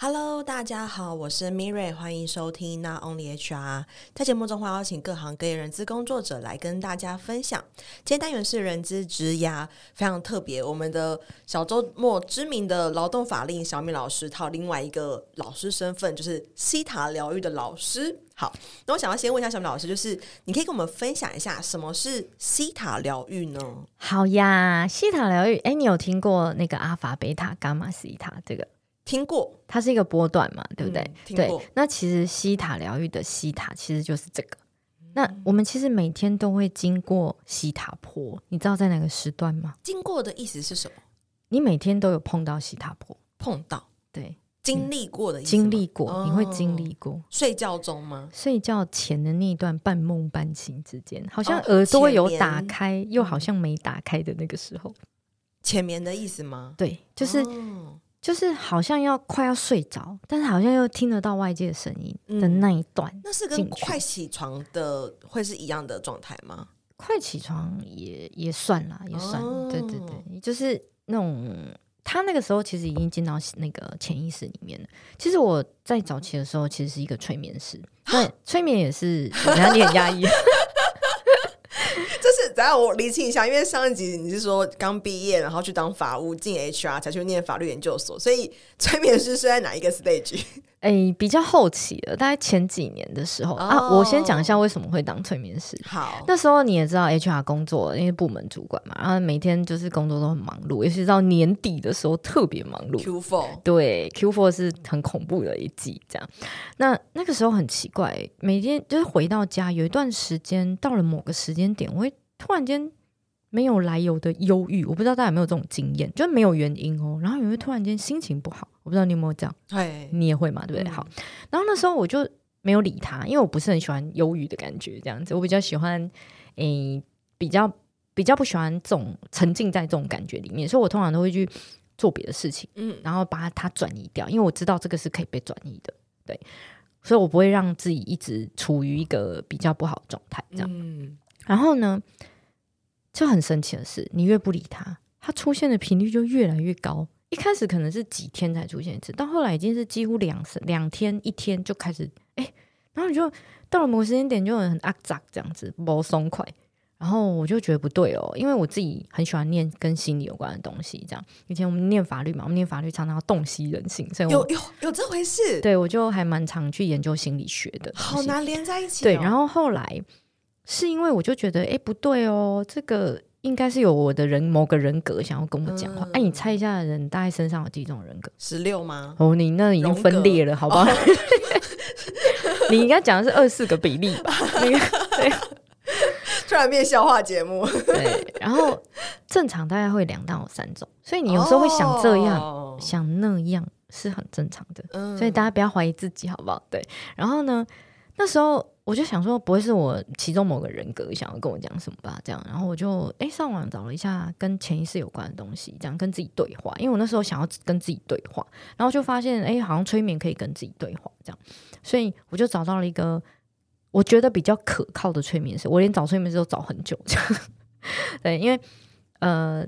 Hello，大家好，我是 Miri，欢迎收听 Not Only HR。在节目中会邀请各行各业人资工作者来跟大家分享。今天单元是人资职涯，非常特别。我们的小周末知名的劳动法令小米老师，他有另外一个老师身份，就是西塔疗愈的老师。好，那我想要先问一下小米老师，就是你可以跟我们分享一下什么是西塔疗愈呢？好呀，西塔疗愈，哎，你有听过那个阿法、贝塔、伽马、西塔这个？听过，它是一个波段嘛，对不对？嗯、对。那其实西塔疗愈的西塔其实就是这个。嗯、那我们其实每天都会经过西塔坡，你知道在哪个时段吗？经过的意思是什么？你每天都有碰到西塔坡，碰到，对，经历过的意思，经历过，你会经历过。哦、睡觉中吗？睡觉前的那一段半梦半醒之间，好像耳朵有打开，哦、又好像没打开的那个时候，浅眠的意思吗？对，就是。哦就是好像要快要睡着，但是好像又听得到外界的声音的那一段，嗯，那是跟快起床的会是一样的状态吗？快起床也也算啦，也算，哦，对对对，就是那种他那个时候其实已经进到那个潜意识里面了。其实我在早期的时候其实是一个催眠师，对，催眠也是，人家你很压抑。就是，等下我理清一下，因为上一集你是说刚毕业，然后去当法务，进 HR 才去念法律研究所，所以催眠师是在哪一个 stage？哎、欸，比较后期了，大概前几年的时候、oh. 啊。我先讲一下为什么会当催眠师。好，那时候你也知道 HR 工作，因为部门主管嘛，然后每天就是工作都很忙碌，尤其是到年底的时候特别忙碌。Q4 对 Q4 是很恐怖的一季，这样。那那个时候很奇怪，每天就是回到家，有一段时间到了某个时间点，我会突然间。没有来由的忧郁，我不知道大家有没有这种经验，就是没有原因哦，然后也会突然间心情不好，我不知道你有没有这样，对，你也会嘛，对不对？嗯、好，然后那时候我就没有理他，因为我不是很喜欢忧郁的感觉，这样子，我比较喜欢，诶，比较比较不喜欢这种沉浸在这种感觉里面，所以我通常都会去做别的事情，嗯，然后把它转移掉，因为我知道这个是可以被转移的，对，所以我不会让自己一直处于一个比较不好的状态，这样，嗯，然后呢？就很神奇的是，你越不理他，他出现的频率就越来越高。一开始可能是几天才出现一次，到后来已经是几乎两两天一天就开始哎，然后你就到了某个时间点就很阿杂这样子，不松快。然后我就觉得不对哦，因为我自己很喜欢念跟心理有关的东西。这样以前我们念法律嘛，我们念法律常常要洞悉人性，所以我有有有这回事。对，我就还蛮常去研究心理学的。好难连在一起哦。对，然后后来。是因为我就觉得，哎，不对哦，这个应该是有我的人某个人格想要跟我讲话。哎、嗯，你猜一下，人大概身上有几种人格？十六吗？哦，你那已经分裂了，好不好？哦、你应该讲的是二十四个比例吧？那个对，突然变笑话节目。对，然后正常大概会两到三种，所以你有时候会想这样，哦、想那样是很正常的。嗯，所以大家不要怀疑自己，好不好？对，然后呢，那时候。我就想说，不会是我其中某个人格想要跟我讲什么吧？这样，然后我就诶上网找了一下跟潜意识有关的东西，这样跟自己对话。因为我那时候想要跟自己对话，然后就发现诶好像催眠可以跟自己对话，这样，所以我就找到了一个我觉得比较可靠的催眠师。我连找催眠师都找很久，这样，对，因为呃，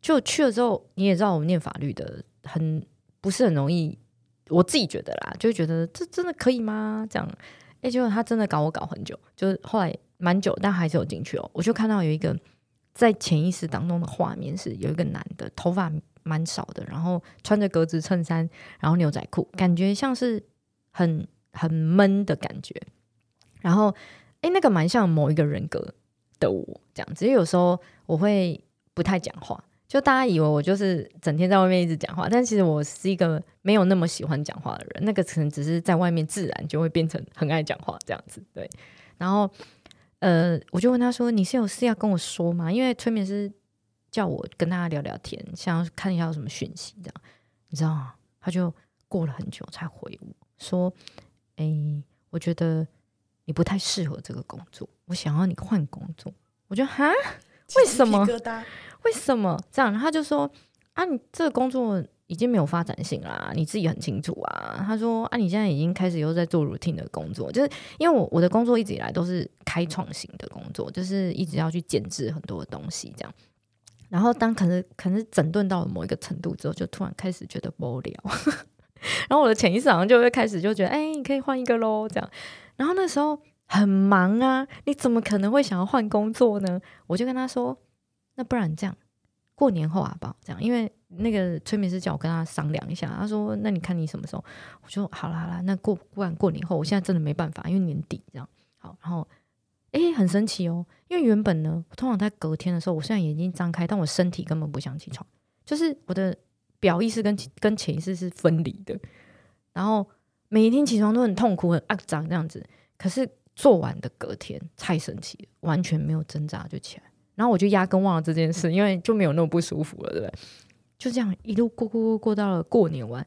就去了之后，你也知道，我们念法律的很不是很容易，我自己觉得啦，就觉得这真的可以吗？这样。哎，结果他真的搞我搞很久，就是后来蛮久，但还是有进去哦。我就看到有一个在潜意识当中的画面，是有一个男的，头发蛮少的，然后穿着格子衬衫，然后牛仔裤，感觉像是很很闷的感觉。然后，哎，那个蛮像某一个人格的我这样子，因为有时候我会不太讲话。就大家以为我就是整天在外面一直讲话，但其实我是一个没有那么喜欢讲话的人。那个可能只是在外面自然就会变成很爱讲话这样子。对，然后呃，我就问他说：“你是有事要跟我说吗？”因为催眠师叫我跟大家聊聊天，想要看一下有什么讯息这样。你知道吗？他就过了很久才回我说：“哎、欸，我觉得你不太适合这个工作，我想要你换工作。”我觉得哈，为什么？为什么这样？他就说啊，你这个工作已经没有发展性啦，你自己很清楚啊。他说啊，你现在已经开始又在做 routine 的工作，就是因为我我的工作一直以来都是开创型的工作，就是一直要去剪制很多的东西这样。然后当可能可能整顿到了某一个程度之后，就突然开始觉得无聊，然后我的潜意识好像就会开始就觉得，哎，你可以换一个喽，这样。然后那时候很忙啊，你怎么可能会想要换工作呢？我就跟他说，那不然这样，过年后好不好？这样，因为那个催眠师叫我跟他商量一下，他说，那你看你什么时候？我说好啦好啦，那过不然过年后，我现在真的没办法，因为年底这样。好，然后。诶，很神奇哦，因为原本呢，通常在隔天的时候，我虽然眼睛张开，但我身体根本不想起床，就是我的表意识跟跟潜意识是分离的，然后每一天起床都很痛苦、很肮脏这样子。可是做完的隔天太神奇了，完全没有挣扎就起来，然后我就压根忘了这件事，因为就没有那么不舒服了，对不对？就这样一路过过过过到了过年完。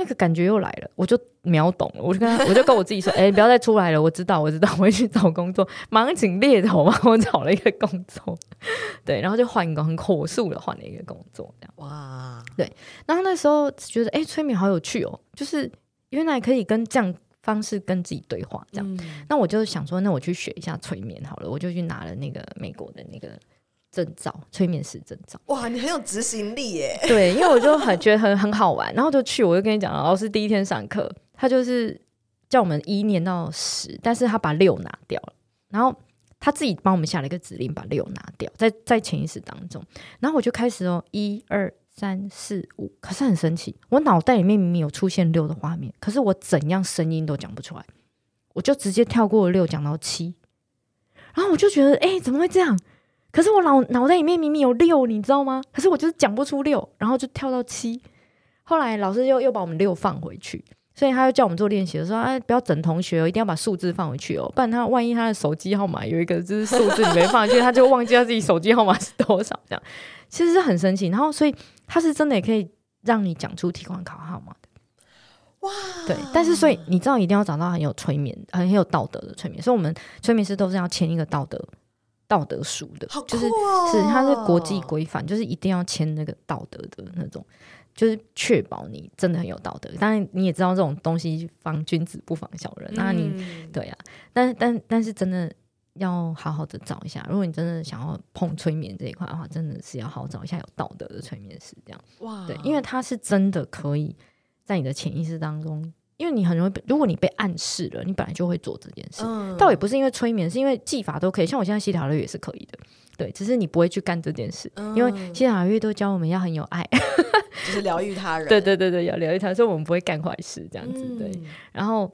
那个感觉又来了，我就秒懂了，我就跟他，我就跟我自己说，哎、欸，不要再出来了，我知道，我知道，我会去找工作，忙紧猎头嘛，我找了一个工作，对，然后就换一个很火速的换了一个工作，这样，哇，对，然后那时候觉得，哎、欸，催眠好有趣哦，就是原来可以跟这样方式跟自己对话，这样，嗯、那我就想说，那我去学一下催眠好了，我就去拿了那个美国的那个。证照，催眠师证照。哇，你很有执行力耶！对，因为我就很觉得很很好玩，然后就去。我就跟你讲，老师第一天上课，他就是叫我们一念到十，但是他把六拿掉了，然后他自己帮我们下了一个指令，把六拿掉，在在潜意识当中。然后我就开始哦，一二三四五，可是很神奇，我脑袋里面明明有出现六的画面，可是我怎样声音都讲不出来，我就直接跳过六，讲到七，然后我就觉得，哎，怎么会这样？可是我脑脑袋里面明明有六，你知道吗？可是我就是讲不出六，然后就跳到七。后来老师又又把我们六放回去，所以他又叫我们做练习的时候，哎，不要整同学哦，一定要把数字放回去哦，不然他万一他的手机号码有一个就是数字你没放进去，他就忘记他自己手机号码是多少。这样其实是很神奇。然后所以他是真的也可以让你讲出提款卡号码的。哇，对。但是所以你知道一定要找到很有催眠、很有道德的催眠，所以我们催眠师都是要签一个道德。道德书的，哦、就是是它是国际规范，就是一定要签那个道德的那种，就是确保你真的很有道德。当然你也知道这种东西防君子不防小人，那你、嗯、对呀、啊，但但但是真的要好好的找一下，如果你真的想要碰催眠这一块的话，真的是要好好找一下有道德的催眠师，这样哇，对，因为他是真的可以在你的潜意识当中。因为你很容易被，如果你被暗示了，你本来就会做这件事。嗯，倒也不是因为催眠，是因为技法都可以。像我现在西塔疗也是可以的，对，只是你不会去干这件事，嗯、因为西塔疗愈都教我们要很有爱，就是疗愈他人。对对对对，要疗愈他，所以我们不会干坏事这样子。对，嗯、然后，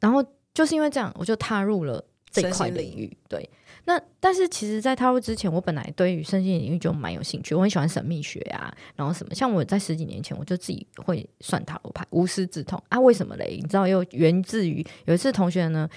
然后就是因为这样，我就踏入了这块领域。对。那但是其实，在踏入之前，我本来对于身心领域就蛮有兴趣，我很喜欢神秘学啊，然后什么，像我在十几年前，我就自己会算塔罗牌，无师自通啊。为什么嘞？你知道，又源自于有一次同学呢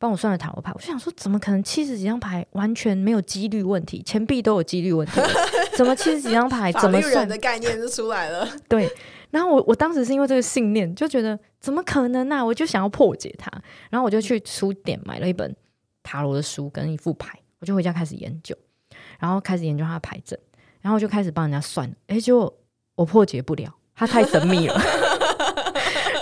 帮我算了塔罗牌，我就想说，怎么可能七十几张牌完全没有几率问题？钱币都有几率问题，怎么七十几张牌怎么算的概念就出来了？对，然后我我当时是因为这个信念，就觉得怎么可能呢、啊？我就想要破解它，然后我就去书店买了一本。塔罗的书跟一副牌，我就回家开始研究，然后开始研究它的牌阵，然后我就开始帮人家算，哎，结果我破解不了，它太神秘了。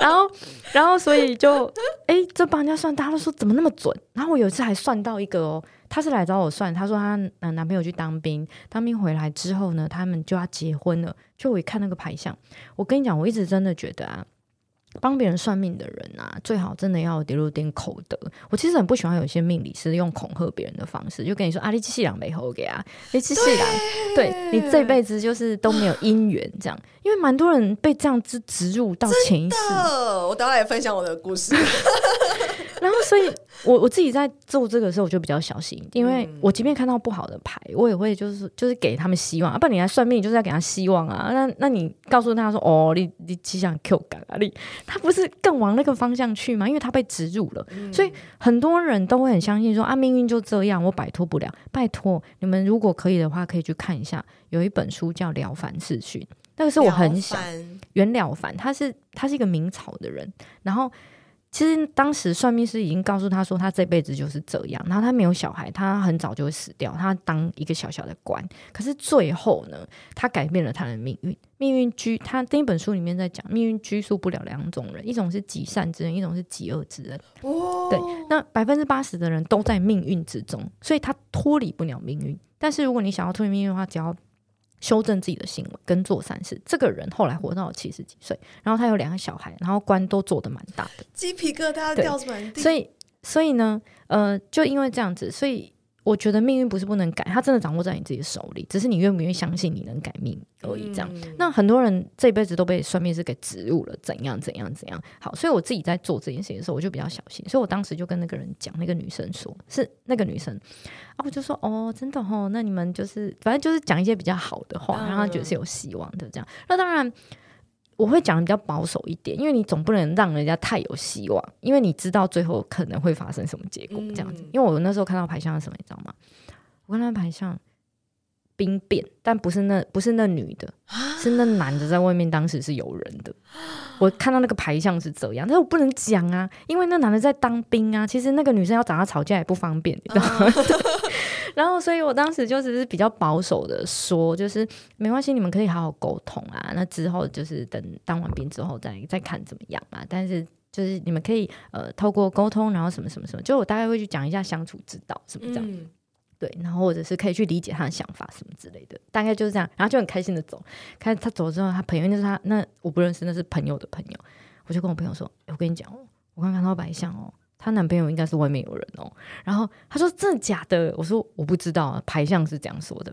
然后，然后所以就，哎，这帮人家算，大家都说怎么那么准？然后我有一次还算到一个哦，他是来找我算，他说他男朋友去当兵，当兵回来之后呢，他们就要结婚了。就我一看那个牌相，我跟你讲，我一直真的觉得啊。帮别人算命的人啊，最好真的要有点口德。我其实很不喜欢有一些命理师用恐吓别人的方式，就跟你说啊，你气两没好给啊，你气气对你这辈子就是都没有姻缘这样。因为蛮多人被这样子植入到潜意识。我等下也分享我的故事。然后，所以我我自己在做这个时候，我就比较小心，因为我即便看到不好的牌，我也会就是就是给他们希望。啊，不然你来算命，就是要给他希望啊。那那你告诉他说，哦，你你气象 Q 感啊，你他不是更往那个方向去吗？因为他被植入了，嗯、所以很多人都会很相信说啊，命运就这样，我摆脱不了。拜托你们，如果可以的话，可以去看一下，有一本书叫《了凡四训》。那个是我很想袁了凡，他是他是一个明朝的人，然后其实当时算命师已经告诉他说，他这辈子就是这样，然后他没有小孩，他很早就会死掉，他当一个小小的官，可是最后呢，他改变了他的命运，命运拘他那本书里面在讲，命运拘束不了两种人，一种是极善之人，一种是极恶之人。哦，对，那百分之八十的人都在命运之中，所以他脱离不了命运。但是如果你想要脱离命运的话，只要修正自己的行为跟做善事。这个人后来活到了七十几岁，然后他有两个小孩，然后官都做的蛮大的，鸡皮疙瘩掉满地。所以，所以呢，呃，就因为这样子，所以。我觉得命运不是不能改，它真的掌握在你自己的手里，只是你愿不愿意相信你能改命而已。这样，嗯、那很多人这辈子都被算命师给植入了怎样怎样怎样。好，所以我自己在做这件事情的时候，我就比较小心。所以我当时就跟那个人讲，那个女生说，是那个女生啊，我就说哦，真的哦，那你们就是反正就是讲一些比较好的话，让他觉得是有希望的。这样，那当然。我会讲的比较保守一点，因为你总不能让人家太有希望，因为你知道最后可能会发生什么结果这样子。嗯、因为我那时候看到牌像是什么，你知道吗？我看到牌像兵变，但不是那不是那女的，是那男的在外面当时是有人的。我看到那个牌像是这样，但是我不能讲啊，因为那男的在当兵啊。其实那个女生要找他吵架也不方便，你知道吗？啊 然后，所以我当时就只是比较保守的说，就是没关系，你们可以好好沟通啊。那之后就是等当完兵之后再再看怎么样嘛。但是就是你们可以呃透过沟通，然后什么什么什么，就我大概会去讲一下相处之道什么这样。嗯、对，然后或者是可以去理解他的想法什么之类的，大概就是这样。然后就很开心的走。开他走之后，他朋友那是他那我不认识，那是朋友的朋友。我就跟我朋友说：“我跟你讲哦，我刚看到白象哦。”她男朋友应该是外面有人哦，然后她说真的假的？我说我不知道啊，牌相是这样说的。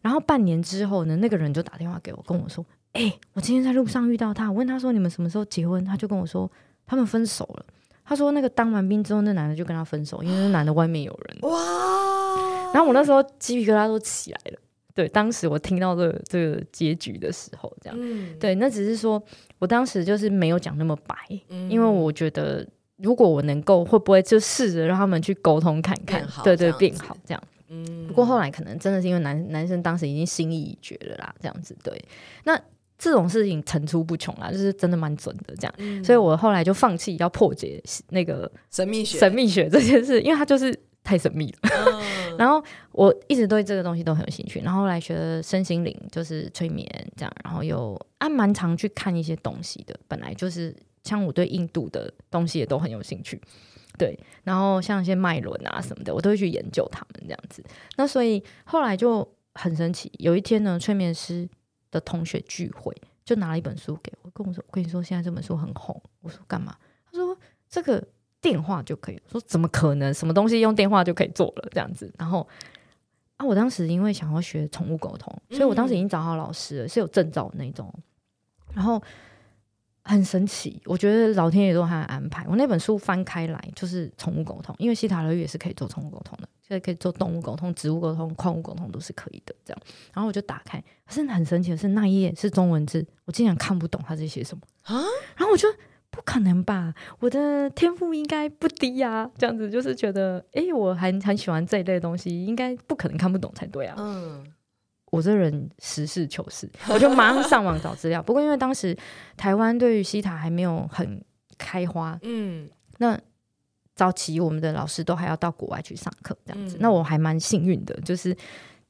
然后半年之后呢，那个人就打电话给我，跟我说：“哎、欸，我今天在路上遇到他，我问他说你们什么时候结婚？他就跟我说他们分手了。他说那个当完兵之后，那男的就跟他分手，因为那男的外面有人。哇！然后我那时候鸡皮疙瘩都起来了。对，当时我听到这个、这个结局的时候，这样，嗯、对，那只是说我当时就是没有讲那么白，嗯、因为我觉得。如果我能够，会不会就试着让他们去沟通看看，对对，变好这样。嗯，不过后来可能真的是因为男男生当时已经心意已决了啦，这样子对。那这种事情层出不穷啦，就是真的蛮准的这样。嗯，所以我后来就放弃要破解那个神秘学神秘学这件事，因为它就是太神秘了。嗯，然后我一直对这个东西都很有兴趣，然后后来学了身心灵，就是催眠这样，然后又啊蛮常去看一些东西的，本来就是。像我对印度的东西也都很有兴趣，对，然后像一些脉轮啊什么的，我都会去研究他们这样子。那所以后来就很神奇，有一天呢，催眠师的同学聚会，就拿了一本书给我，跟我说：“我跟你说，现在这本书很红。”我说：“干嘛？”他说：“这个电话就可以。”我说：“怎么可能？什么东西用电话就可以做了？这样子？”然后啊，我当时因为想要学宠物沟通，所以我当时已经找好老师了，是有证照的那种。然后。很神奇，我觉得老天爷都还安排。我那本书翻开来就是宠物沟通，因为希塔疗愈也是可以做宠物沟通的，所以可以做动物沟通、植物沟通、矿物沟通都是可以的。这样，然后我就打开，可是很神奇的是那一页是中文字，我竟然看不懂他在写什么啊！然后我就不可能吧，我的天赋应该不低呀、啊。这样子就是觉得，哎、欸，我还很喜欢这一类东西，应该不可能看不懂才对啊。嗯。我这人实事求是，我就马上上网找资料。不过因为当时台湾对于西塔还没有很开花，嗯，那早期我们的老师都还要到国外去上课这样子。嗯、那我还蛮幸运的，就是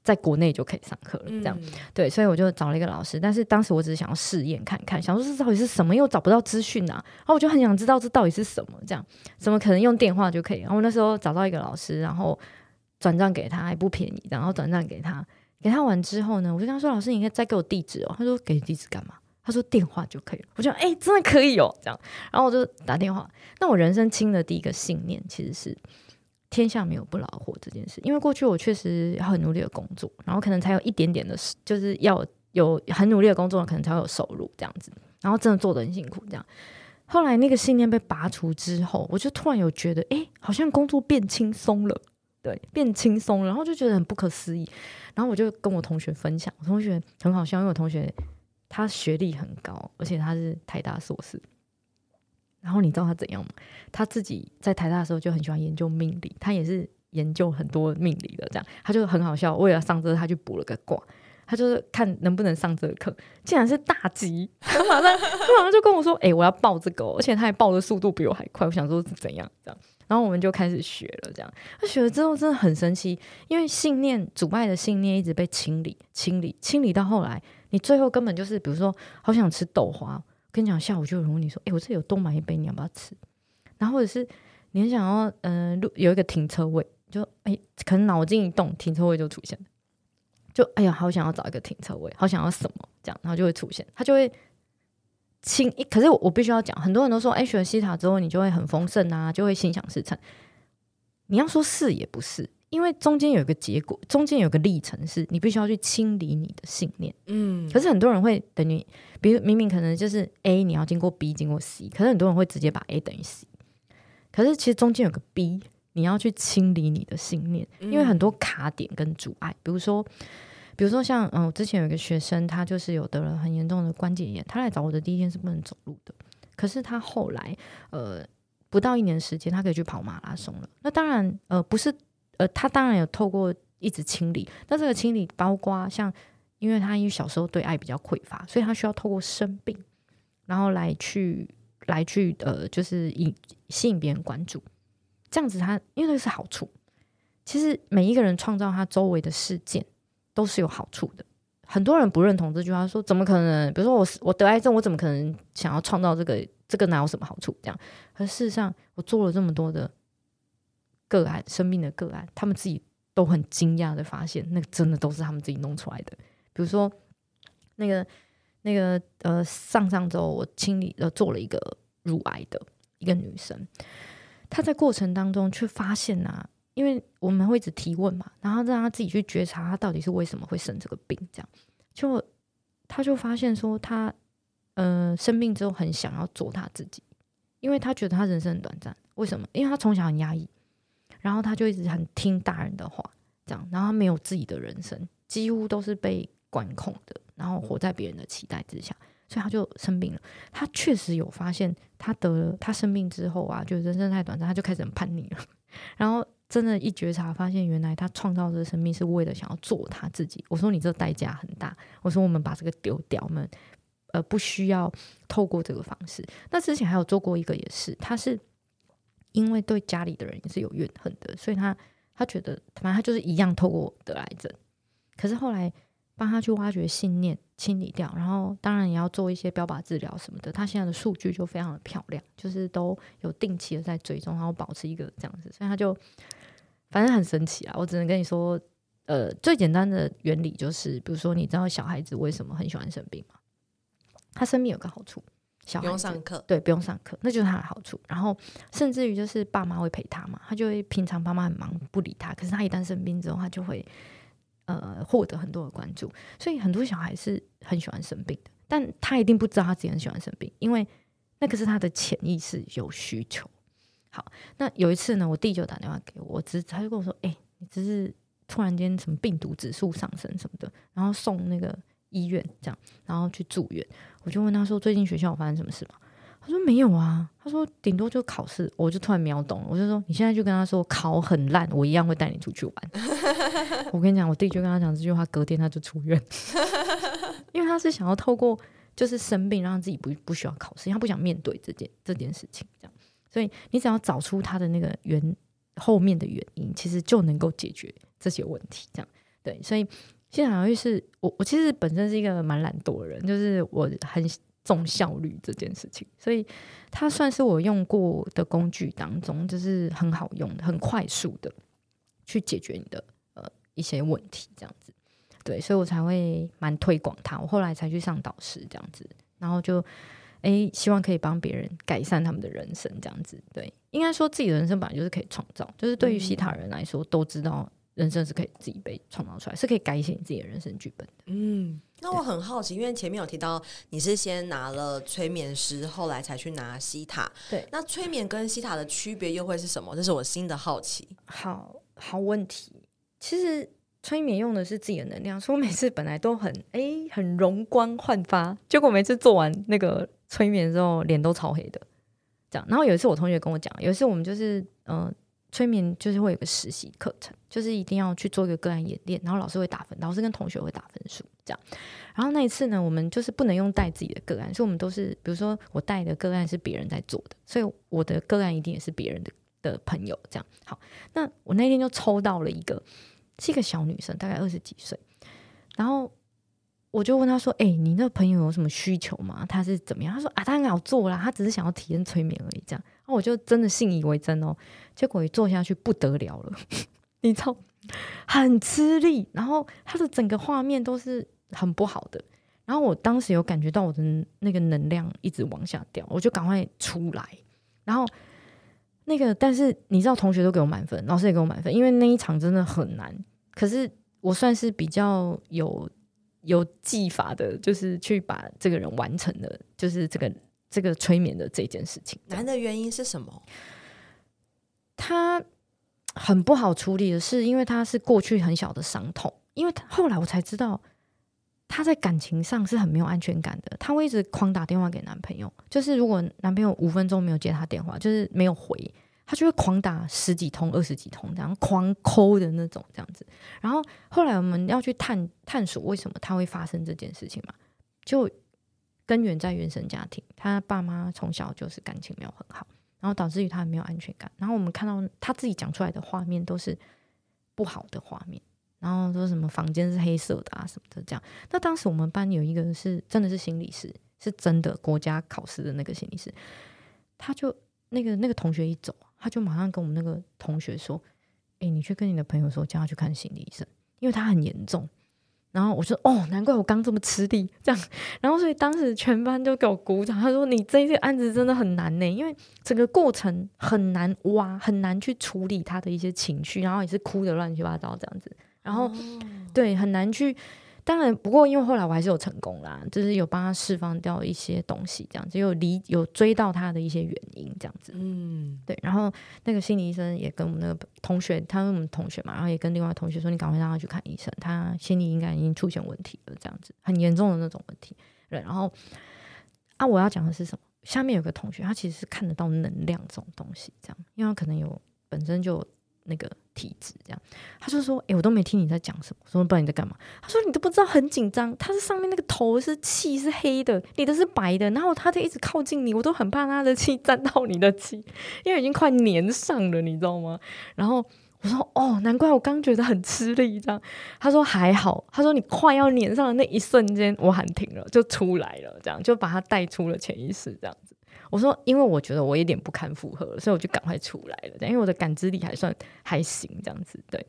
在国内就可以上课了，这样、嗯、对。所以我就找了一个老师，但是当时我只是想要试验看看，想说这到底是什么，又找不到资讯啊。然后我就很想知道这到底是什么，这样怎么可能用电话就可以？然后那时候找到一个老师，然后转账给他还不便宜，然后转账给他。给他完之后呢，我就跟他说：“老师，你应该再给我地址哦。”他说：“给地址干嘛？”他说：“电话就可以了。”我就说：“哎、真的可以哦。”这样，然后我就打电话。那我人生轻的第一个信念其实是“天下没有不劳而获”这件事，因为过去我确实很努力的工作，然后可能才有一点点的，就是要有很努力的工作，可能才会有收入这样子，然后真的做得很辛苦这样。后来那个信念被拔除之后，我就突然有觉得，哎、好像工作变轻松了，对，变轻松，然后就觉得很不可思议。然后我就跟我同学分享，我同学很好笑，因为我同学他学历很高，而且他是台大硕士。然后你知道他怎样吗？他自己在台大的时候就很喜欢研究命理，他也是研究很多命理的。这样他就很好笑，为了上这，他去补了个卦，他就是看能不能上这个课，竟然是大吉。他马上他马上就跟我说：“哎、我要报这个、”而且他还报的速度比我还快。我想说是怎样这样。然后我们就开始学了，这样。他学了之后真的很神奇，因为信念阻碍的信念一直被清理、清理、清理到后来，你最后根本就是，比如说，好想吃豆花，跟你讲，下午就有人问你说：“哎，我这有多买一杯，你要不要吃？”然后或者是你很想要，嗯、呃，有一个停车位，就哎，可能脑筋一动，停车位就出现了。就哎呀，好想要找一个停车位，好想要什么这样，然后就会出现，他就会轻。可是我，我必须要讲，很多人都说，哎，学了西塔之后，你就会很丰盛啊，就会心想事成。你要说是也不是，因为中间有一个结果，中间有个历程，是你必须要去清理你的信念。嗯，可是很多人会等于，比如明明可能就是 A，你要经过 B，经过 C，可是很多人会直接把 A 等于 C。可是其实中间有个 B，你要去清理你的信念，因为很多卡点跟阻碍，比如说，比如说像嗯，我之前有一个学生，他就是有得了很严重的关节炎，他来找我的第一天是不能走路的，可是他后来呃。不到一年时间，他可以去跑马拉松了。那当然，呃，不是，呃，他当然有透过一直清理。那这个清理包括像，因为他因为小时候对爱比较匮乏，所以他需要透过生病，然后来去来去呃，就是引吸引别人关注。这样子他，因为那是好处。其实每一个人创造他周围的事件都是有好处的。很多人不认同这句话，说怎么可能？比如说我我得癌症，我怎么可能想要创造这个？这个哪有什么好处？这样，可事实上，我做了这么多的个案，生命的个案，他们自己都很惊讶的发现，那个真的都是他们自己弄出来的。比如说，那个那个呃，上上周我清理呃做了一个乳癌的一个女生，她在过程当中却发现啊，因为我们会一直提问嘛，然后让他自己去觉察，他到底是为什么会生这个病，这样，就他就发现说他。呃，生病之后很想要做他自己，因为他觉得他人生很短暂。为什么？因为他从小很压抑，然后他就一直很听大人的话，这样，然后他没有自己的人生，几乎都是被管控的，然后活在别人的期待之下，所以他就生病了。他确实有发现，他得了，他生病之后啊，就人生太短暂，他就开始很叛逆了。然后真的，一觉察发现，原来他创造这个生命是为了想要做他自己。我说你这代价很大，我说我们把这个丢掉，我们。呃，不需要透过这个方式。那之前还有做过一个，也是他是因为对家里的人也是有怨恨的，所以他他觉得反正他就是一样透过得癌症。可是后来帮他去挖掘信念，清理掉，然后当然也要做一些标靶治疗什么的。他现在的数据就非常的漂亮，就是都有定期的在追踪，然后保持一个这样子，所以他就反正很神奇啊！我只能跟你说，呃，最简单的原理就是，比如说你知道小孩子为什么很喜欢生病吗？他生病有个好处，小孩不用上课，对，不用上课，那就是他的好处。然后甚至于就是爸妈会陪他嘛，他就会平常爸妈很忙不理他，可是他一旦生病之后，他就会呃获得很多的关注。所以很多小孩是很喜欢生病的，但他一定不知道他自己很喜欢生病，因为那个是他的潜意识有需求。好，那有一次呢，我弟就打电话给我，我侄他就跟我说：“哎、你只是突然间什么病毒指数上升什么的，然后送那个。”医院这样，然后去住院，我就问他说：“最近学校有发生什么事吗？”他说：“没有啊。”他说：“顶多就考试。”我就突然秒懂了，我就说：“你现在就跟他说考很烂，我一样会带你出去玩。”我跟你讲，我弟就跟他讲这句话，隔天他就出院，因为他是想要透过就是生病，让自己不不需要考试，他不想面对这件这件事情。这样，所以你只要找出它的那个原后面的原因，其实就能够解决这些问题。这样，对，所以。西塔疗愈是我，我其实本身是一个蛮懒惰的人，就是我很重效率这件事情，所以它算是我用过的工具当中，就是很好用、很快速的去解决你的呃一些问题，这样子。对，所以我才会蛮推广它。我后来才去上导师这样子，然后就诶希望可以帮别人改善他们的人生这样子。对，应该说自己的人生本来就是可以创造，就是对于西塔人来说都知道。人生是可以自己被创造出来，是可以改写你自己的人生剧本的。嗯，那我很好奇，因为前面有提到你是先拿了催眠师，后来才去拿西塔。对，那催眠跟西塔的区别又会是什么？这是我新的好奇。好好问题，其实催眠用的是自己的能量，所以我每次本来都很哎、欸、很容光焕发，结果每次做完那个催眠之后，脸都超黑的。这样，然后有一次我同学跟我讲，有一次我们就是嗯。催眠就是会有个实习课程，就是一定要去做一个个案演练，然后老师会打分，老师跟同学会打分数，这样。然后那一次呢，我们就是不能用带自己的个案，所以我们都是，比如说我带的个案是别人在做的，所以我的个案一定也是别人的的朋友，这样。好，那我那天就抽到了一个，是一个小女生，大概二十几岁，然后。我就问他说：“哎、你那朋友有什么需求吗？他是怎么样？”他说：“啊，他很好做啦，他只是想要体验催眠而已。”这样，然后我就真的信以为真哦。结果一做下去不得了了，你知道，很吃力，然后他的整个画面都是很不好的。然后我当时有感觉到我的那个能量一直往下掉，我就赶快出来。然后那个，但是你知道，同学都给我满分，老师也给我满分，因为那一场真的很难。可是我算是比较有有技法的，就是去把这个人完成了，就是这个这个催眠的这件事情。难的原因是什么？他很不好处理的是，因为他是过去很小的伤痛，因为他后来我才知道。她在感情上是很没有安全感的，她会一直狂打电话给男朋友，就是如果男朋友五分钟没有接她电话，就是没有回，他就会狂打十几通、二十几通这样狂抠的那种这样子。然后后来我们要去探探索为什么他会发生这件事情嘛，就根源在原生家庭，他爸妈从小就是感情没有很好，然后导致于他没有安全感。然后我们看到他自己讲出来的画面都是不好的画面。然后说什么房间是黑色的啊什么的这样。那当时我们班有一个是真的是心理师，是真的国家考试的那个心理师。他就那个那个同学一走，他就马上跟我们那个同学说：“哎，你去跟你的朋友说，叫他去看心理医生，因为他很严重。”然后我说：“哦，难怪我刚这么吃力。”这样，然后所以当时全班都给我鼓掌。他说：“你这些案子真的很难呢，因为整个过程很难挖，很难去处理他的一些情绪，然后也是哭的乱七八糟这样子。”然后，对，很难去。当然，不过因为后来我还是有成功啦，就是有帮他释放掉一些东西，这样子有理有追到他的一些原因，这样子。嗯，对。然后那个心理医生也跟我们那个同学，他是我们同学嘛，然后也跟另外同学说：“你赶快让他去看医生，他心理应该已经出现问题了，这样子很严重的那种问题。”对。然后啊，我要讲的是什么？下面有个同学，他其实是看得到能量这种东西，这样，因为他可能有本身就。那个体质这样，他就说：“哎、我都没听你在讲什么，我说不知道你在干嘛。”他说：“你都不知道，很紧张。他是上面那个头是气是黑的，你的是白的，然后他就一直靠近你，我都很怕他的气沾到你的气，因为已经快粘上了，你知道吗？”然后我说：“哦，难怪我刚觉得很吃力。”这样，他说：“还好。”他说：“你快要粘上的那一瞬间，我喊停了，就出来了，这样就把他带出了潜意识，这样子。”我说，因为我觉得我有点不堪负荷，所以我就赶快出来了。因为我的感知力还算还行，这样子对。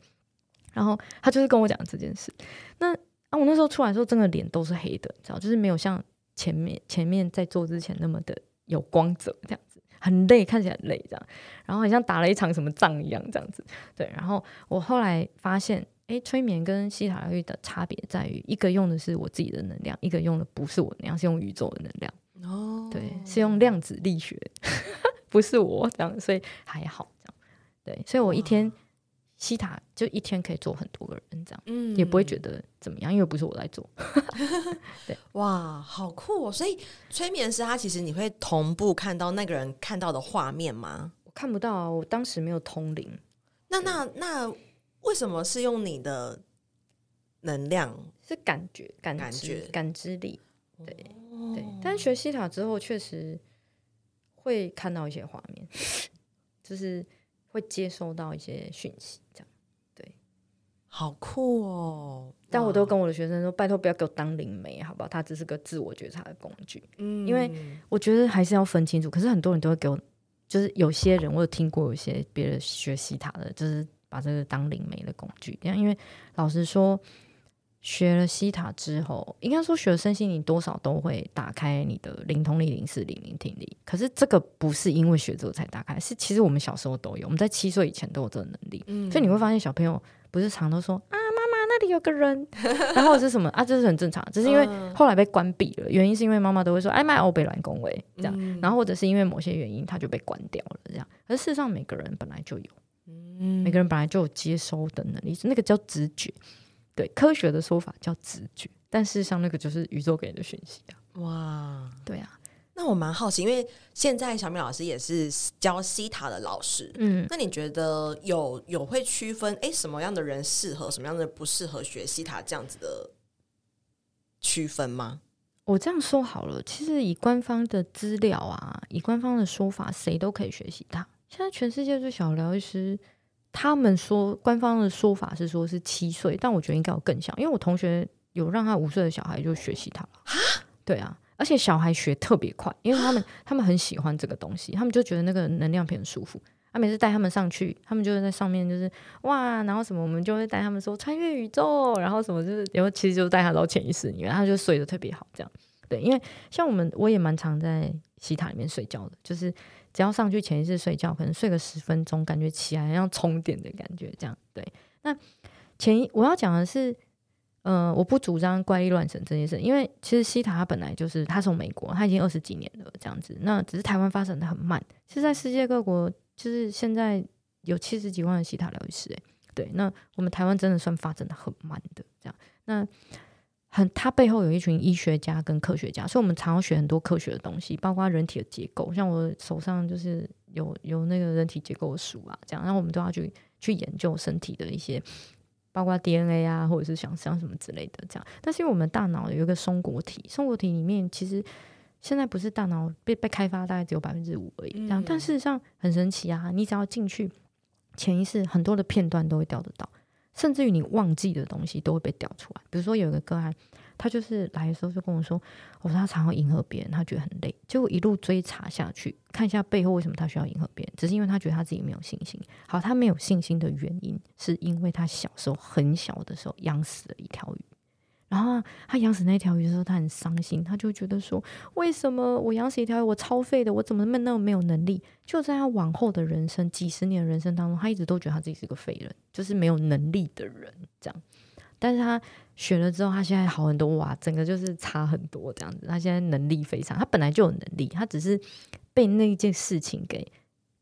然后他就是跟我讲这件事。那啊，我那时候出来的时候，整个脸都是黑的，你知道，就是没有像前面前面在做之前那么的有光泽，这样子很累，看起来很累这样。然后好像打了一场什么仗一样，这样子对。然后我后来发现，哎，催眠跟西塔疗愈的差别在于，一个用的是我自己的能量，一个用的不是我能量，是用宇宙的能量。哦，对，是用量子力学，不是我这样，所以还好这样。对，所以我一天西塔就一天可以做很多个人这样，嗯，也不会觉得怎么样，因为不是我来做。对，哇，好酷哦！所以催眠师他其实你会同步看到那个人看到的画面吗？我看不到啊，我当时没有通灵。那那那为什么是用你的能量？是感觉、感觉、感知力，对。对，但学西塔之后，确实会看到一些画面，就是会接收到一些讯息，这样对，好酷哦！但我都跟我的学生说，拜托不要给我当灵媒，好不好？它只是个自我觉察的工具，嗯，因为我觉得还是要分清楚。可是很多人都会给我，就是有些人我有听过，有些别人学西塔的，就是把这个当灵媒的工具，这样，因为老实说。学了西塔之后，应该说学了身心灵，多少都会打开你的灵通力、灵视力、灵听力。可是这个不是因为学这个才打开，是其实我们小时候都有，我们在七岁以前都有这个能力。嗯，所以你会发现小朋友不是常都说啊，妈妈那里有个人，然后是什么啊？这是很正常，只是因为后来被关闭了，原因是因为妈妈都会说哎妈，我被乱恭维这样，然后或者是因为某些原因，他就被关掉了这样。而事实上，每个人本来就有，嗯，每个人本来就有接收的能力，那个叫直觉。对，科学的说法叫直觉，但事实上那个就是宇宙给你的讯息啊！哇，对啊，那我蛮好奇，因为现在小米老师也是教西塔的老师，嗯，那你觉得有有会区分哎什么样的人适合，什么样的人不适合学西塔这样子的区分吗？我这样说好了，其实以官方的资料啊，以官方的说法，谁都可以学习它。现在全世界最小疗愈师。他们说，官方的说法是说是七岁，但我觉得应该有更小，因为我同学有让他五岁的小孩就学习他。了。对啊，而且小孩学特别快，因为他们他们很喜欢这个东西，他们就觉得那个能量片很舒服。他每次带他们上去，他们就会在上面就是哇，然后什么我们就会带他们说穿越宇宙，然后什么就是，然后其实就带他到潜意识里面，他就睡得特别好，这样。对，因为像我们我也蛮常在西塔里面睡觉的，就是只要上去前一次睡觉，可能睡个十分钟，感觉起来像充电的感觉，这样对。那前一我要讲的是。呃，我不主张怪力乱神这件事，因为其实西塔它本来就是他从美国，他已经二十几年了这样子，那只是台湾发展的很慢。其实在世界各国，就是现在有七十几万的西塔疗愈师，诶，对，那我们台湾真的算发展的很慢的这样。那很，它背后有一群医学家跟科学家，所以我们常要学很多科学的东西，包括人体的结构，像我手上就是有有那个人体结构的书啊，这样，然后我们都要去去研究身体的一些。包括 DNA 啊，或者是想像什么之类的这样，但是因为我们大脑有一个松果体，松果体里面其实现在不是大脑被被开发大概只有百分之五而已，这样，嗯、但事实上很神奇啊！你只要进去潜意识，很多的片段都会调得到，甚至于你忘记的东西都会被调出来。比如说有一个个案。他就是来的时候就跟我说：“我说他常常迎合别人，他觉得很累。结果一路追查下去，看一下背后为什么他需要迎合别人，只是因为他觉得他自己没有信心。好，他没有信心的原因是因为他小时候很小的时候养死了一条鱼，然后他养死那条鱼的时候，他很伤心，他就觉得说：为什么我养死一条鱼，我超废的，我怎么那么没有能力？就在他往后的人生几十年人生当中，他一直都觉得他自己是个废人，就是没有能力的人，这样。”但是他学了之后，他现在好很多哇，整个就是差很多这样子。他现在能力非常，他本来就有能力，他只是被那件事情给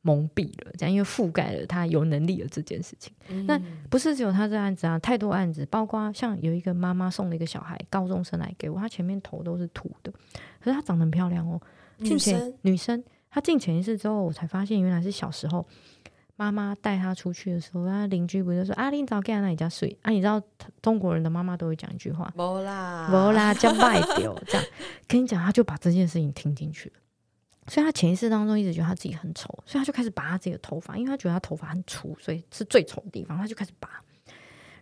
蒙蔽了，这样因为覆盖了他有能力的这件事情。嗯、那不是只有他这案子啊，太多案子，包括像有一个妈妈送了一个小孩高中生来给我，他前面头都是秃的，可是他长得很漂亮哦，女生女生，他进潜意识之后，我才发现原来是小时候。妈妈带他出去的时候，他邻居不是说啊，你早在那里家睡啊？你知道中国人的妈妈都会讲一句话，无啦，无啦，叫卖掉这样。跟你讲，他就把这件事情听进去了，所以他潜意识当中一直觉得他自己很丑，所以他就开始拔他自己的头发，因为他觉得他头发很粗，所以是最丑的地方，他就开始拔。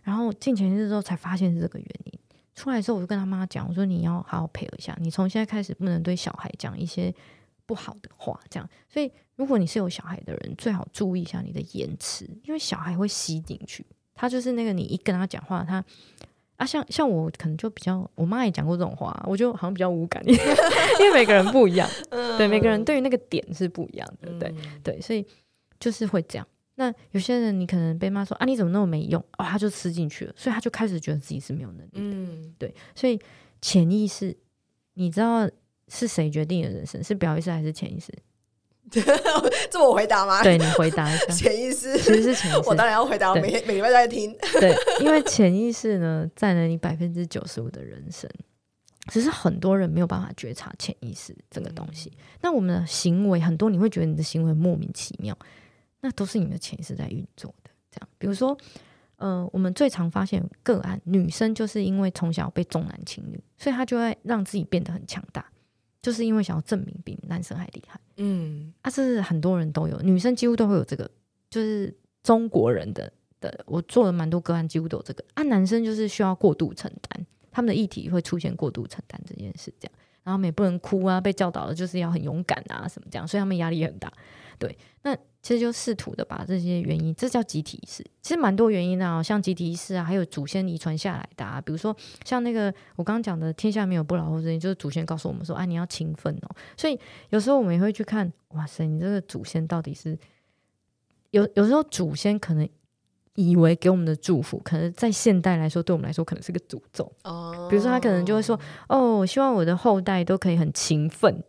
然后进潜意识之后才发现是这个原因。出来之后，我就跟他妈讲，我说你要好好配合一下，你从现在开始不能对小孩讲一些。不好的话，这样，所以如果你是有小孩的人，最好注意一下你的言辞，因为小孩会吸进去。他就是那个，你一跟他讲话，他啊，像像我可能就比较，我妈也讲过这种话，我就好像比较无感，因为每个人不一样，对，每个人对于那个点是不一样的，对对，所以就是会这样。那有些人，你可能被骂说啊，你怎么那么没用哦，他就吃进去了，所以他就开始觉得自己是没有能力的，嗯，对，所以潜意识，你知道。是谁决定的人生？是表意识还是潜意识？这么我回答吗？对，你回答一下。潜意识其实是潜意识，我当然要回答。我每天每礼拜都在听。对，因为潜意识呢，占了你百分之九十五的人生，只是很多人没有办法觉察潜意识这个东西。嗯、那我们的行为很多，你会觉得你的行为莫名其妙，那都是你的潜意识在运作的。这样，比如说。呃，我们最常发现个案，女生就是因为从小被重男轻女，所以她就会让自己变得很强大，就是因为想要证明比男生还厉害。嗯，啊，这是很多人都有，女生几乎都会有这个，就是中国人的的，我做了蛮多个案，几乎都有这个。啊，男生就是需要过度承担，他们的议题会出现过度承担这件事，这样，然后也不能哭啊，被教导的就是要很勇敢啊，什么这样，所以他们压力很大。对，那其实就试图的把这些原因，这叫集体意识。其实蛮多原因的啊，像集体意识啊，还有祖先遗传下来的啊。比如说像那个我刚刚讲的“天下没有不老的事情”，就是祖先告诉我们说：“啊，你要勤奋哦。”所以有时候我们也会去看，哇塞，你这个祖先到底是有有时候祖先可能以为给我们的祝福，可能在现代来说，对我们来说可能是个诅咒。哦，比如说他可能就会说：“哦，我希望我的后代都可以很勤奋。”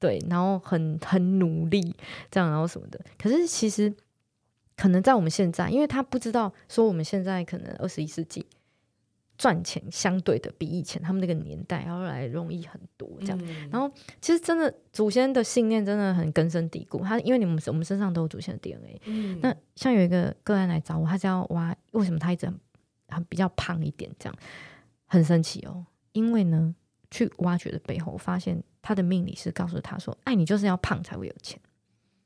对，然后很很努力，这样，然后什么的。可是其实可能在我们现在，因为他不知道说我们现在可能二十一世纪赚钱相对的比以前他们那个年代要来容易很多，这样。嗯、然后其实真的祖先的信念真的很根深蒂固。他因为你们我们身上都有祖先的 DNA。嗯、那像有一个个案来找我，他是要挖为什么他一直很，很比较胖一点，这样很神奇哦。因为呢，去挖掘的背后发现。他的命理是告诉他说：“爱你就是要胖才会有钱。”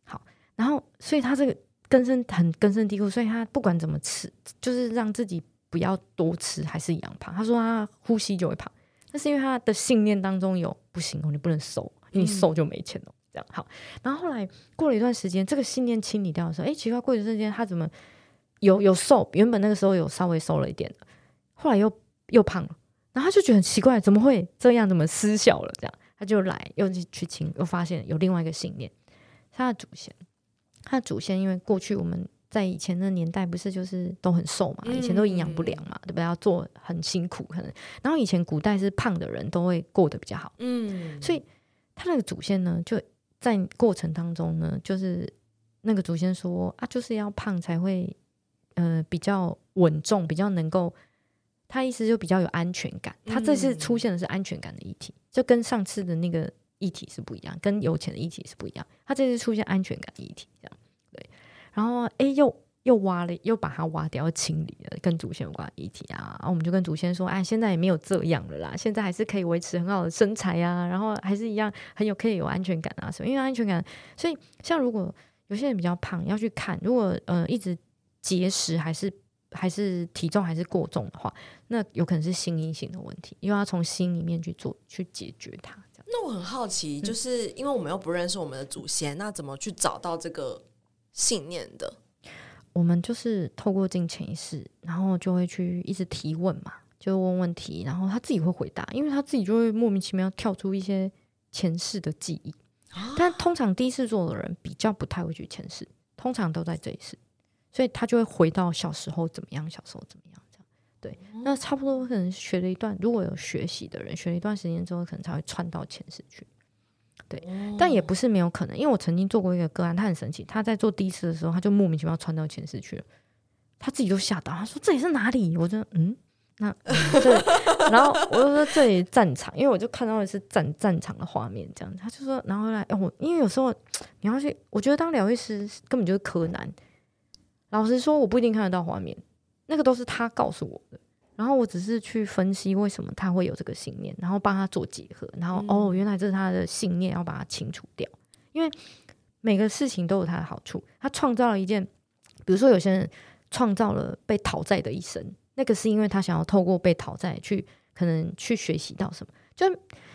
好，然后所以他这个根深很根深蒂固，所以他不管怎么吃，就是让自己不要多吃，还是一样胖。他说他呼吸就会胖，那是因为他的信念当中有不行哦，你不能瘦，你瘦就没钱了。这样好。然后后来过了一段时间，这个信念清理掉的时候，哎，奇怪，过一段时间他怎么有有瘦？原本那个时候有稍微瘦了一点的，后来又又胖了。然后他就觉得很奇怪，怎么会这样？怎么失效了？这样他就来又去去清，又发现有另外一个信念，他的祖先，他的祖先因为过去我们。在以前的年代，不是就是都很瘦嘛？以前都营养不良嘛，对不对？要做很辛苦，可能。然后以前古代是胖的人都会过得比较好，嗯。所以他那个祖先呢，就在过程当中呢，就是那个祖先说啊，就是要胖才会呃比较稳重，比较能够。他意思就比较有安全感。他这次出现的是安全感的议题，就跟上次的那个议题是不一样，跟有钱的议题是不一样。他这次出现安全感议题，这样对。然后，哎，又又挖了，又把它挖掉，清理了跟祖先有关的议题啊。然后我们就跟祖先说，哎，现在也没有这样了啦，现在还是可以维持很好的身材啊，然后还是一样很有可以有安全感啊什么。因为安全感，所以像如果有些人比较胖，要去看，如果呃一直节食还是还是体重还是过重的话，那有可能是心因性的问题，因为要从心里面去做去解决它。那我很好奇，就是因为我们又不认识我们的祖先，那怎么去找到这个？信念的，我们就是透过进潜意识，然后就会去一直提问嘛，就问问题，然后他自己会回答，因为他自己就会莫名其妙跳出一些前世的记忆。啊、但通常第一次做的人比较不太会去前世，通常都在这一世，所以他就会回到小时候怎么样，小时候怎么样这样。对，那差不多可能学了一段，如果有学习的人，学了一段时间之后，可能才会窜到前世去。对，但也不是没有可能，因为我曾经做过一个个案，他很神奇，他在做第一次的时候，他就莫名其妙窜到前世去了，他自己都吓到，他说这里是哪里？我说嗯，那嗯这，然后我就说这里战场，因为我就看到的是战战场的画面，这样，他就说，然后来，我因为有时候你要去，我觉得当疗愈师根本就是柯南，老实说，我不一定看得到画面，那个都是他告诉我的。然后我只是去分析为什么他会有这个信念，然后帮他做结合，然后、嗯、哦，原来这是他的信念，要把它清除掉。因为每个事情都有它的好处。他创造了一件，比如说有些人创造了被讨债的一生，那个是因为他想要透过被讨债去可能去学习到什么，就。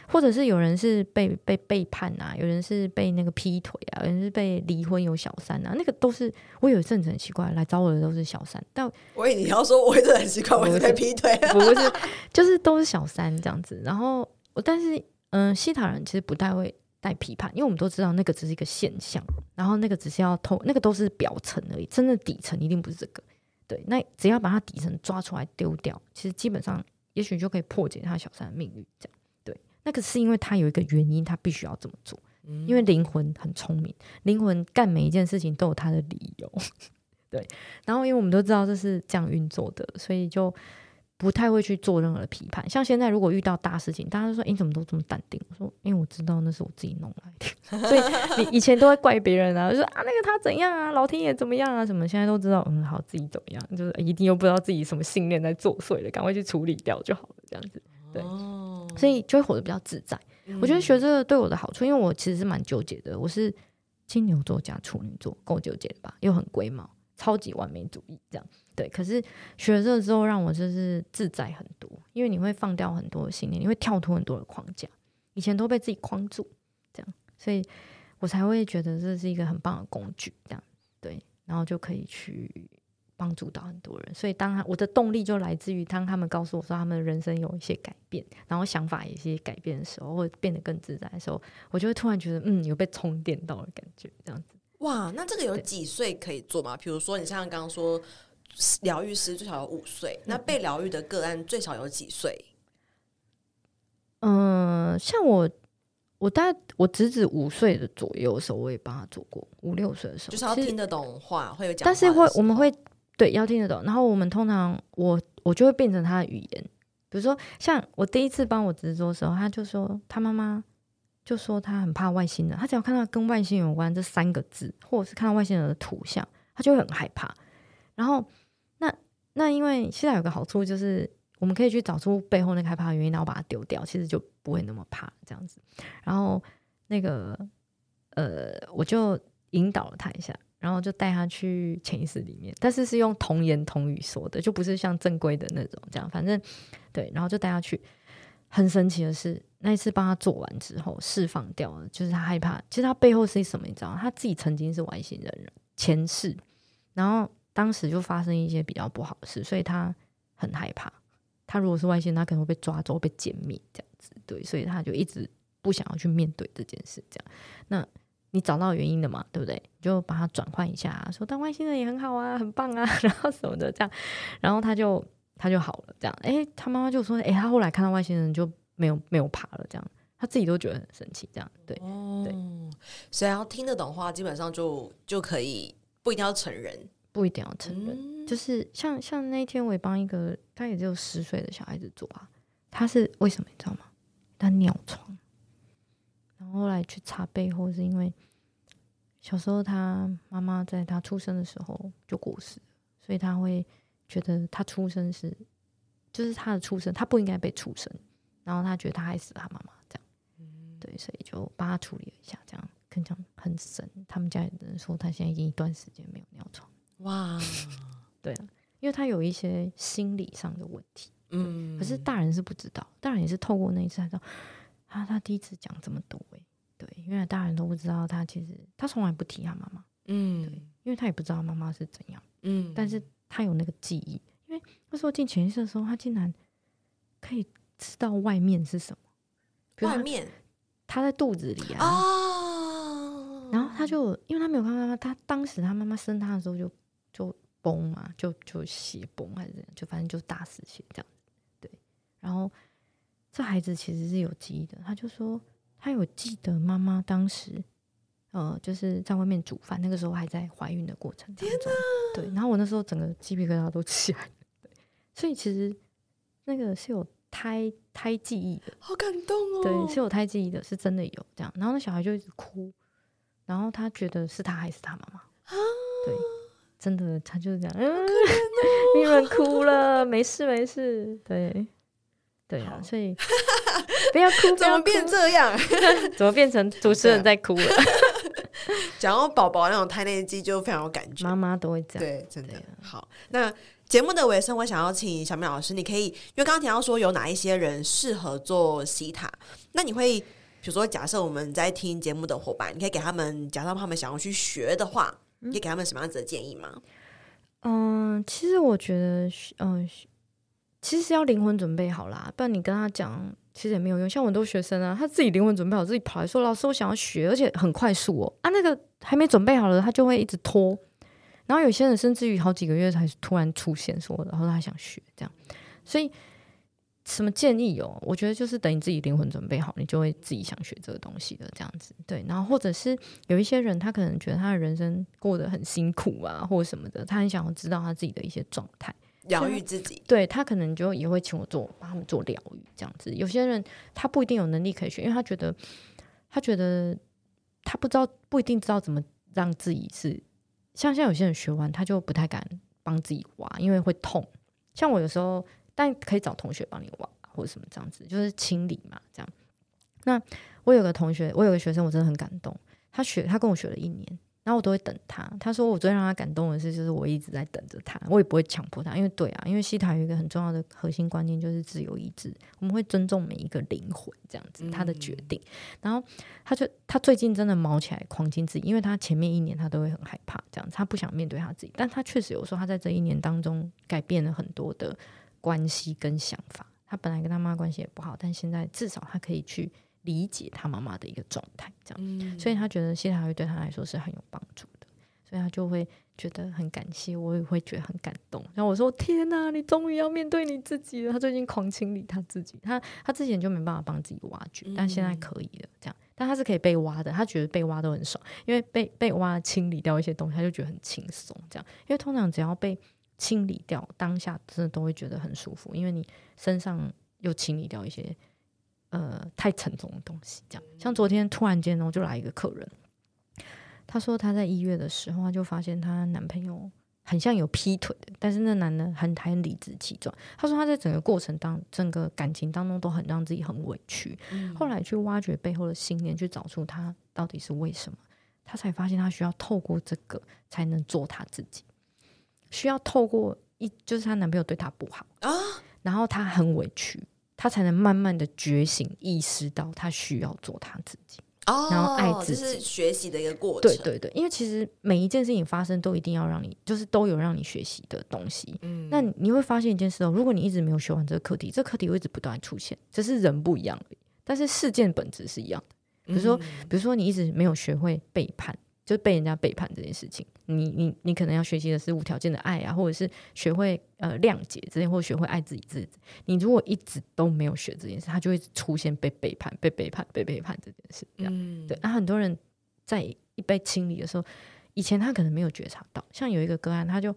或者是有人是被被背叛啊，有人是被那个劈腿啊，有人是被离婚有小三啊，那个都是我有一阵子很奇怪，来找我的都是小三。但我以为你要说我一直很奇怪，我是被劈腿，不是，就是都是小三这样子。然后我但是嗯，西塔人其实不太会带批判，因为我们都知道那个只是一个现象，然后那个只是要透，那个都是表层而已，真的底层一定不是这个。对，那只要把它底层抓出来丢掉，其实基本上也许就可以破解他小三的命运这样。那个是因为他有一个原因，他必须要这么做。因为灵魂很聪明，灵魂干每一件事情都有他的理由。对，然后因为我们都知道这是这样运作的，所以就不太会去做任何的批判。像现在如果遇到大事情，大家都说：“你怎么都这么淡定？”我说：“因为我知道那是我自己弄来的。”所以你以前都会怪别人啊，就说：“啊，那个他怎样啊，老天爷怎么样啊，什么？”现在都知道，嗯，好，自己怎么样，就是一定又不知道自己什么信念在作祟了，赶快去处理掉就好了，这样子。对。所以就会活得比较自在。嗯、我觉得学这个对我的好处，因为我其实是蛮纠结的。我是金牛座加处女座，够纠结的吧？又很龟毛，超级完美主义这样。对，可是学这之后，让我就是自在很多。因为你会放掉很多的信念，你会跳脱很多的框架。以前都被自己框住，这样，所以我才会觉得这是一个很棒的工具。这样，对，然后就可以去。帮助到很多人，所以当他我的动力就来自于当他们告诉我说他们人生有一些改变，然后想法有一些改变的时候，或者变得更自在的时候，我就会突然觉得嗯，有被充电到的感觉，这样子。哇，那这个有几岁可以做吗？比如说你像刚刚说疗愈师最少有五岁，那被疗愈的个案最少有几岁？嗯、呃，像我，我大概我侄子五岁的左右的时候，我也帮他做过，五六岁的时候，就是要听得懂话，会有讲，但是会我们会。对，要听得懂。然后我们通常，我我就会变成他的语言。比如说，像我第一次帮我侄子的时候，他就说他妈妈就说他很怕外星人，他只要看到跟外星有关这三个字，或者是看到外星人的图像，他就会很害怕。然后，那那因为现在有个好处就是，我们可以去找出背后那个害怕的原因，然后把它丢掉，其实就不会那么怕这样子。然后那个呃，我就引导了他一下。然后就带他去潜意识里面，但是是用童言童语说的，就不是像正规的那种这样。反正对，然后就带他去。很神奇的是，那一次帮他做完之后，释放掉了，就是他害怕。其实他背后是什么？你知道？他自己曾经是外星人前世，然后当时就发生一些比较不好的事，所以他很害怕。他如果是外星，他可能会被抓走、被歼灭这样子。对，所以他就一直不想要去面对这件事。这样，那你找到原因了嘛？对不对？你就把它转换一下，说当外星人也很好啊，很棒啊，然后什么的这样，然后他就他就好了。这样，哎，他妈妈就说，哎，他后来看到外星人就。没有没有爬了，这样他自己都觉得很神奇，这样对、哦、对，所以要听得懂话，基本上就就可以，不一定要成人，不一定要成人，嗯、就是像像那天我也帮一个他也只有十岁的小孩子做啊，他是为什么你知道吗？他尿床，然后后来去查背后是因为小时候他妈妈在他出生的时候就过世，所以他会觉得他出生是就是他的出生，他不应该被出生。然后他觉得他害死他妈妈，这样，嗯、对，所以就帮他处理了一下，这样，跟这样很神。他们家里人说他现在已经一段时间没有尿床，哇，对了，因为他有一些心理上的问题，嗯，可是大人是不知道，大人也是透过那一次才知道，他他第一次讲这么多，哎，对，因为大人都不知道他其实他从来不提他妈妈，嗯，对，因为他也不知道妈妈是怎样，嗯，但是他有那个记忆，因为那时候进潜意识的时候，他竟然可以。知道外面是什么？外面，他在肚子里啊。哦。然后他就，因为他没有看到妈妈，他当时他妈妈生他的时候就就崩嘛，就就血崩还是怎样，就反正就大失血这样。对。然后这孩子其实是有记忆的，他就说他有记得妈妈当时，呃，就是在外面煮饭，那个时候还在怀孕的过程当中。对。然后我那时候整个鸡皮疙瘩都起来了。对。所以其实那个是有。胎胎记忆的，好感动哦！对，是有胎记忆的，是真的有这样。然后那小孩就一直哭，然后他觉得是他还是他妈妈啊？对，真的，他就是这样。嗯，你们哭了，没事没事。对，对啊，所以不要哭，怎么变这样？怎么变成主持人在哭了？讲到宝宝那种胎内记就非常有感觉，妈妈都会这样。对，真的好。那。节目的尾声，我想要请小明老师，你可以，因为刚刚提到说有哪一些人适合做西塔，那你会，比如说假设我们在听节目的伙伴，你可以给他们，假设他们想要去学的话，你可以给他们什么样子的建议吗？嗯，其实我觉得，嗯，其实要灵魂准备好啦，不然你跟他讲，其实也没有用。像我很多学生啊，他自己灵魂准备好，自己跑来说，老师，我想要学，而且很快速哦，啊，那个还没准备好了，他就会一直拖。然后有些人甚至于好几个月才突然出现说，然后他想学这样，所以什么建议哦？我觉得就是等你自己灵魂准备好，你就会自己想学这个东西的这样子。对，然后或者是有一些人，他可能觉得他的人生过得很辛苦啊，或者什么的，他很想要知道他自己的一些状态，疗愈自己。对，他可能就也会请我做，帮他们做疗愈这样子。有些人他不一定有能力可以学，因为他觉得他觉得他不知道，不一定知道怎么让自己是。像像有些人学完，他就不太敢帮自己挖，因为会痛。像我有时候，但可以找同学帮你挖，或者什么这样子，就是清理嘛，这样。那我有个同学，我有个学生，我真的很感动。他学，他跟我学了一年。然后我都会等他。他说我最让他感动的事，就是我一直在等着他，我也不会强迫他，因为对啊，因为西塔有一个很重要的核心观念，就是自由意志。我们会尊重每一个灵魂，这样子他的决定。嗯、然后他就他最近真的毛起来狂亲自己，因为他前面一年他都会很害怕，这样子他不想面对他自己。但他确实有说他在这一年当中改变了很多的关系跟想法。他本来跟他妈关系也不好，但现在至少他可以去。理解他妈妈的一个状态，这样，嗯、所以他觉得谢塔会对他来说是很有帮助的，所以他就会觉得很感谢，我也会觉得很感动。然后我说：“天哪，你终于要面对你自己了。”他最近狂清理他自己，他他之前就没办法帮自己挖掘，但现在可以了。这样，但他是可以被挖的，他觉得被挖都很爽，因为被被挖清理掉一些东西，他就觉得很轻松。这样，因为通常只要被清理掉，当下真的都会觉得很舒服，因为你身上又清理掉一些。呃，太沉重的东西，这样像昨天突然间呢，就来一个客人，她说她在一月的时候，她就发现她男朋友很像有劈腿的，但是那男的很很理直气壮。她说她在整个过程当整个感情当中都很让自己很委屈，嗯、后来去挖掘背后的信念，去找出他到底是为什么，她才发现她需要透过这个才能做她自己，需要透过一就是她男朋友对她不好啊，然后她很委屈。他才能慢慢的觉醒，意识到他需要做他自己。哦，然后爱自己，这是学习的一个过程。对对对，因为其实每一件事情发生，都一定要让你，就是都有让你学习的东西。嗯，那你会发现一件事哦，如果你一直没有学完这个课题，这个课题会一直不断出现，只是人不一样而已，但是事件本质是一样的。比如说，嗯、比如说你一直没有学会背叛。就被人家背叛这件事情，你你你可能要学习的是无条件的爱啊，或者是学会呃谅解之类，或者学会爱自己自己。你如果一直都没有学这件事，他就会出现被背叛、被背叛、被背叛这件事。这样、嗯、对。那、啊、很多人在一被清理的时候，以前他可能没有觉察到。像有一个个案，他就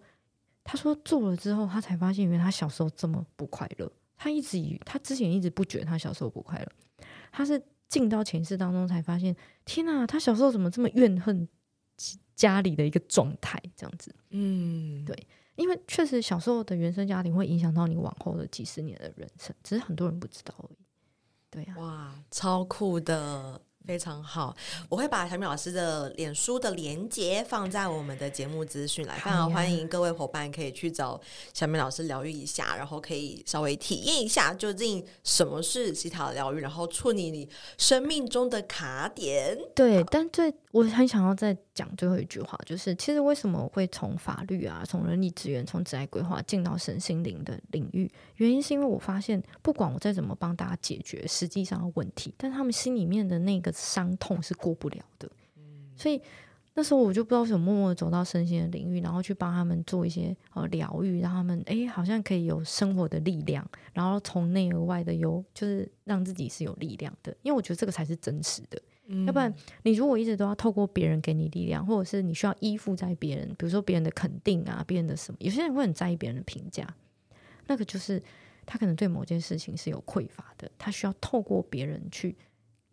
他说做了之后，他才发现原来他小时候这么不快乐。他一直以他之前一直不觉得他小时候不快乐，他是进到前世当中才发现，天哪，他小时候怎么这么怨恨？家里的一个状态，这样子，嗯，对，因为确实小时候的原生家庭会影响到你往后的几十年的人生，只是很多人不知道而已。对呀、啊，哇，超酷的。非常好，我会把小米老师的脸书的连接放在我们的节目资讯来，非常欢迎各位伙伴可以去找小米老师疗愈一下，然后可以稍微体验一下究竟什么是西塔疗愈，然后处理你生命中的卡点。对，但最我很想要再讲最后一句话，就是其实为什么我会从法律啊，从人力资源，从职业规划进到身心灵的领域，原因是因为我发现，不管我再怎么帮大家解决实际上的问题，但他们心里面的那个。伤痛是过不了的，所以那时候我就不知道为什么默默的走到身心的领域，然后去帮他们做一些呃疗愈，让他们哎好像可以有生活的力量，然后从内而外的有就是让自己是有力量的，因为我觉得这个才是真实的。嗯、要不然你如果一直都要透过别人给你力量，或者是你需要依附在别人，比如说别人的肯定啊，别人的什么，有些人会很在意别人的评价，那个就是他可能对某件事情是有匮乏的，他需要透过别人去。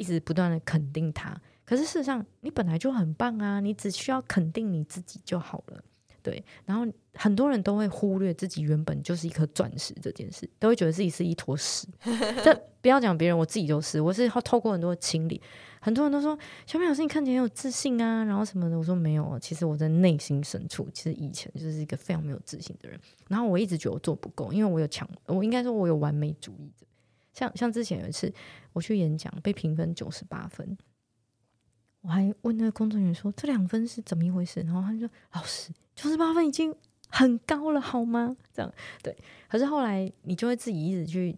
一直不断的肯定他，可是事实上你本来就很棒啊，你只需要肯定你自己就好了，对。然后很多人都会忽略自己原本就是一颗钻石这件事，都会觉得自己是一坨屎。这不要讲别人，我自己就是，我是透过很多清理，很多人都说小美老师你看起来很有自信啊，然后什么的，我说没有，其实我在内心深处，其实以前就是一个非常没有自信的人。然后我一直觉得我做不够，因为我有强，我应该说我有完美主义者。像像之前有一次我去演讲被评分九十八分，我还问那个工作人员说，这两分是怎么一回事？然后他就说老师九十八分已经很高了好吗？这样对。可是后来你就会自己一直去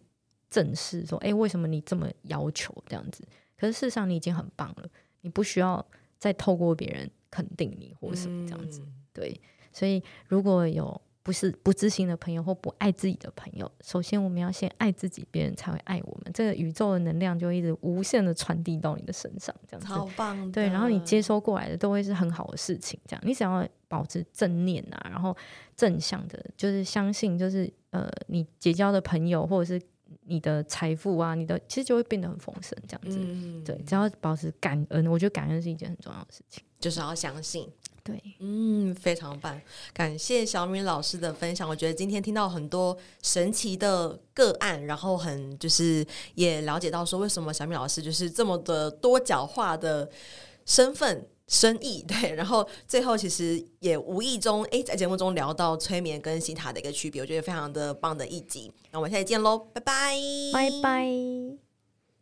正视说，哎，为什么你这么要求这样子？可是事实上你已经很棒了，你不需要再透过别人肯定你或什么这样子。对，所以如果有。不是不自信的朋友或不爱自己的朋友，首先我们要先爱自己，别人才会爱我们。这个宇宙的能量就一直无限的传递到你的身上，这样子超棒。对，然后你接收过来的都会是很好的事情。这样，你只要保持正念啊，然后正向的，就是相信，就是呃，你结交的朋友或者是你的财富啊，你的其实就会变得很丰盛。这样子，嗯、对，只要保持感恩，我觉得感恩是一件很重要的事情，就是要相信。对，嗯，非常棒，感谢小米老师的分享。我觉得今天听到很多神奇的个案，然后很就是也了解到说，为什么小米老师就是这么的多角化的身份、生意。对，然后最后其实也无意中诶，在节目中聊到催眠跟西塔的一个区别，我觉得非常的棒的一集。那我们下期见喽，拜拜，拜拜。